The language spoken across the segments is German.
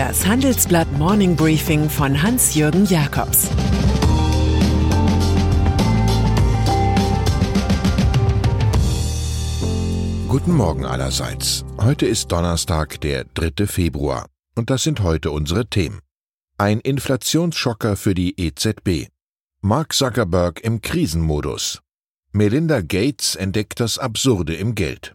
Das Handelsblatt Morning Briefing von Hans-Jürgen Jakobs Guten Morgen allerseits. Heute ist Donnerstag, der 3. Februar. Und das sind heute unsere Themen. Ein Inflationsschocker für die EZB. Mark Zuckerberg im Krisenmodus. Melinda Gates entdeckt das Absurde im Geld.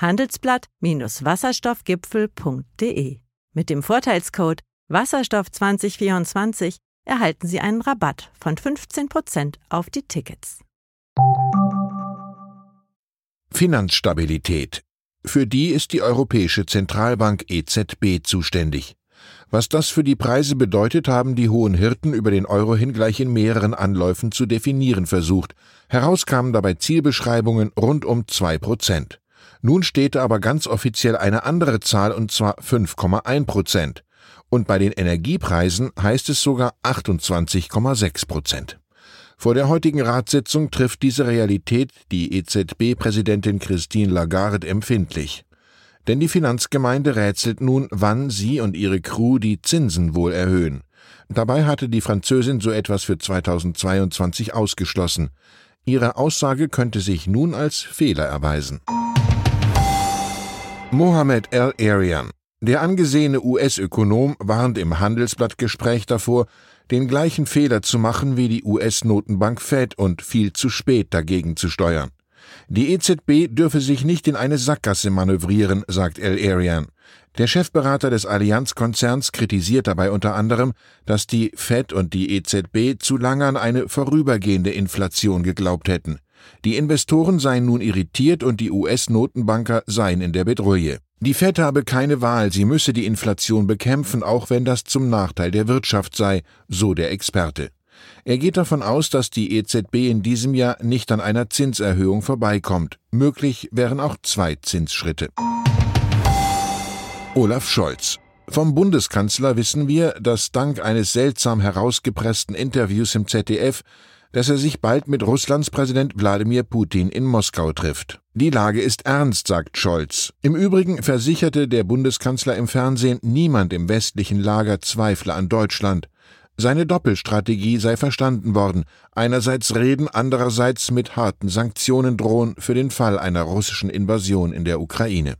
handelsblatt-wasserstoffgipfel.de. Mit dem Vorteilscode Wasserstoff 2024 erhalten Sie einen Rabatt von 15% auf die Tickets. Finanzstabilität. Für die ist die Europäische Zentralbank EZB zuständig. Was das für die Preise bedeutet, haben die hohen Hirten über den Euro hin gleich in mehreren Anläufen zu definieren versucht. Heraus kamen dabei Zielbeschreibungen rund um zwei Prozent. Nun steht aber ganz offiziell eine andere Zahl und zwar 5,1 Prozent. Und bei den Energiepreisen heißt es sogar 28,6 Prozent. Vor der heutigen Ratssitzung trifft diese Realität die EZB-Präsidentin Christine Lagarde empfindlich. Denn die Finanzgemeinde rätselt nun, wann sie und ihre Crew die Zinsen wohl erhöhen. Dabei hatte die Französin so etwas für 2022 ausgeschlossen. Ihre Aussage könnte sich nun als Fehler erweisen. Mohamed El-Arian, der angesehene US-Ökonom, warnt im Handelsblattgespräch davor, den gleichen Fehler zu machen wie die US-Notenbank Fed und viel zu spät dagegen zu steuern. Die EZB dürfe sich nicht in eine Sackgasse manövrieren, sagt El-Arian. Der Chefberater des Allianz-Konzerns kritisiert dabei unter anderem, dass die Fed und die EZB zu lange an eine vorübergehende Inflation geglaubt hätten. Die Investoren seien nun irritiert und die US-Notenbanker seien in der Bedrohung. Die Fed habe keine Wahl, sie müsse die Inflation bekämpfen, auch wenn das zum Nachteil der Wirtschaft sei, so der Experte. Er geht davon aus, dass die EZB in diesem Jahr nicht an einer Zinserhöhung vorbeikommt. Möglich wären auch zwei Zinsschritte. Olaf Scholz. Vom Bundeskanzler wissen wir, dass dank eines seltsam herausgepressten Interviews im ZDF dass er sich bald mit Russlands Präsident Wladimir Putin in Moskau trifft. Die Lage ist ernst, sagt Scholz. Im Übrigen versicherte der Bundeskanzler im Fernsehen, niemand im westlichen Lager zweifle an Deutschland. Seine Doppelstrategie sei verstanden worden, einerseits reden, andererseits mit harten Sanktionen drohen für den Fall einer russischen Invasion in der Ukraine.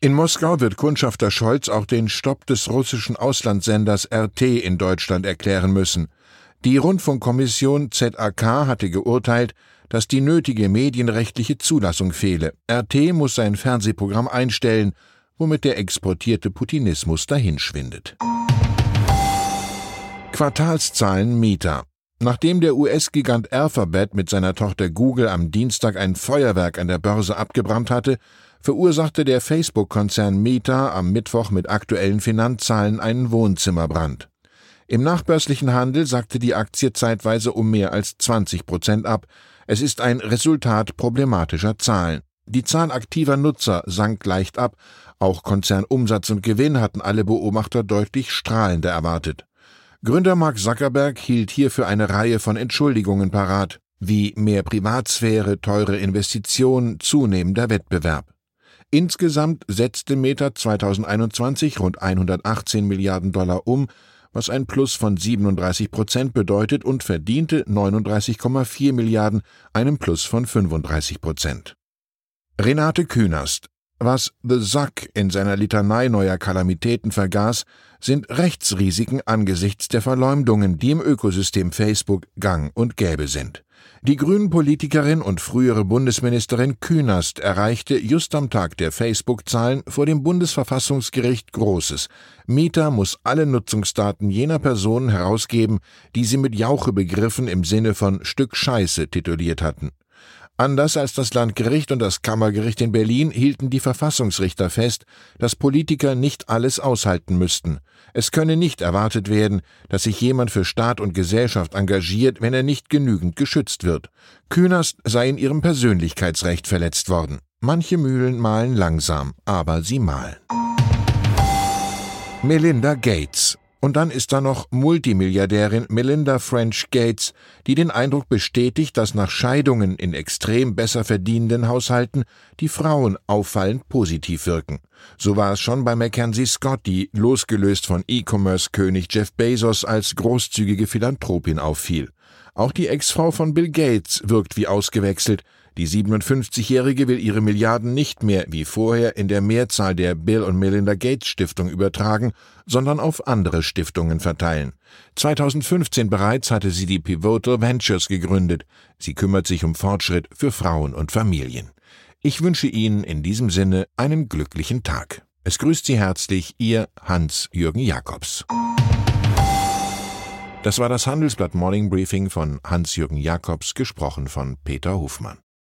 In Moskau wird Kundschafter Scholz auch den Stopp des russischen Auslandssenders RT in Deutschland erklären müssen. Die Rundfunkkommission ZAK hatte geurteilt, dass die nötige medienrechtliche Zulassung fehle. RT muss sein Fernsehprogramm einstellen, womit der exportierte Putinismus dahinschwindet. Quartalszahlen Meta. Nachdem der US-Gigant Alphabet mit seiner Tochter Google am Dienstag ein Feuerwerk an der Börse abgebrannt hatte, verursachte der Facebook-Konzern Meta am Mittwoch mit aktuellen Finanzzahlen einen Wohnzimmerbrand. Im nachbörslichen Handel sagte die Aktie zeitweise um mehr als 20 Prozent ab. Es ist ein Resultat problematischer Zahlen. Die Zahl aktiver Nutzer sank leicht ab. Auch Konzernumsatz und Gewinn hatten alle Beobachter deutlich strahlender erwartet. Gründer Mark Zuckerberg hielt hierfür eine Reihe von Entschuldigungen parat, wie mehr Privatsphäre, teure Investitionen, zunehmender Wettbewerb. Insgesamt setzte Meta 2021 rund 118 Milliarden Dollar um, was ein Plus von 37 Prozent bedeutet und verdiente 39,4 Milliarden, einem Plus von 35 Prozent. Renate Künast was The Sack in seiner Litanei neuer Kalamitäten vergaß, sind Rechtsrisiken angesichts der Verleumdungen, die im Ökosystem Facebook gang und gäbe sind. Die Grünen-Politikerin und frühere Bundesministerin Künast erreichte just am Tag der Facebook-Zahlen vor dem Bundesverfassungsgericht Großes. Meta muss alle Nutzungsdaten jener Personen herausgeben, die sie mit Jauche begriffen im Sinne von Stück Scheiße tituliert hatten. Anders als das Landgericht und das Kammergericht in Berlin hielten die Verfassungsrichter fest, dass Politiker nicht alles aushalten müssten. Es könne nicht erwartet werden, dass sich jemand für Staat und Gesellschaft engagiert, wenn er nicht genügend geschützt wird. Künast sei in ihrem Persönlichkeitsrecht verletzt worden. Manche Mühlen mahlen langsam, aber sie mahlen. Melinda Gates und dann ist da noch Multimilliardärin Melinda French Gates, die den Eindruck bestätigt, dass nach Scheidungen in extrem besser verdienenden Haushalten die Frauen auffallend positiv wirken. So war es schon bei Mackenzie Scott, die losgelöst von E-Commerce-König Jeff Bezos als großzügige Philanthropin auffiel. Auch die Ex-Frau von Bill Gates wirkt wie ausgewechselt, die 57-Jährige will ihre Milliarden nicht mehr wie vorher in der Mehrzahl der Bill und Melinda Gates Stiftung übertragen, sondern auf andere Stiftungen verteilen. 2015 bereits hatte sie die Pivotal Ventures gegründet. Sie kümmert sich um Fortschritt für Frauen und Familien. Ich wünsche Ihnen in diesem Sinne einen glücklichen Tag. Es grüßt Sie herzlich Ihr Hans-Jürgen Jakobs. Das war das Handelsblatt Morning Briefing von Hans-Jürgen Jakobs, gesprochen von Peter Hofmann.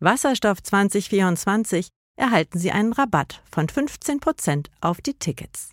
Wasserstoff 2024 erhalten Sie einen Rabatt von 15% auf die Tickets.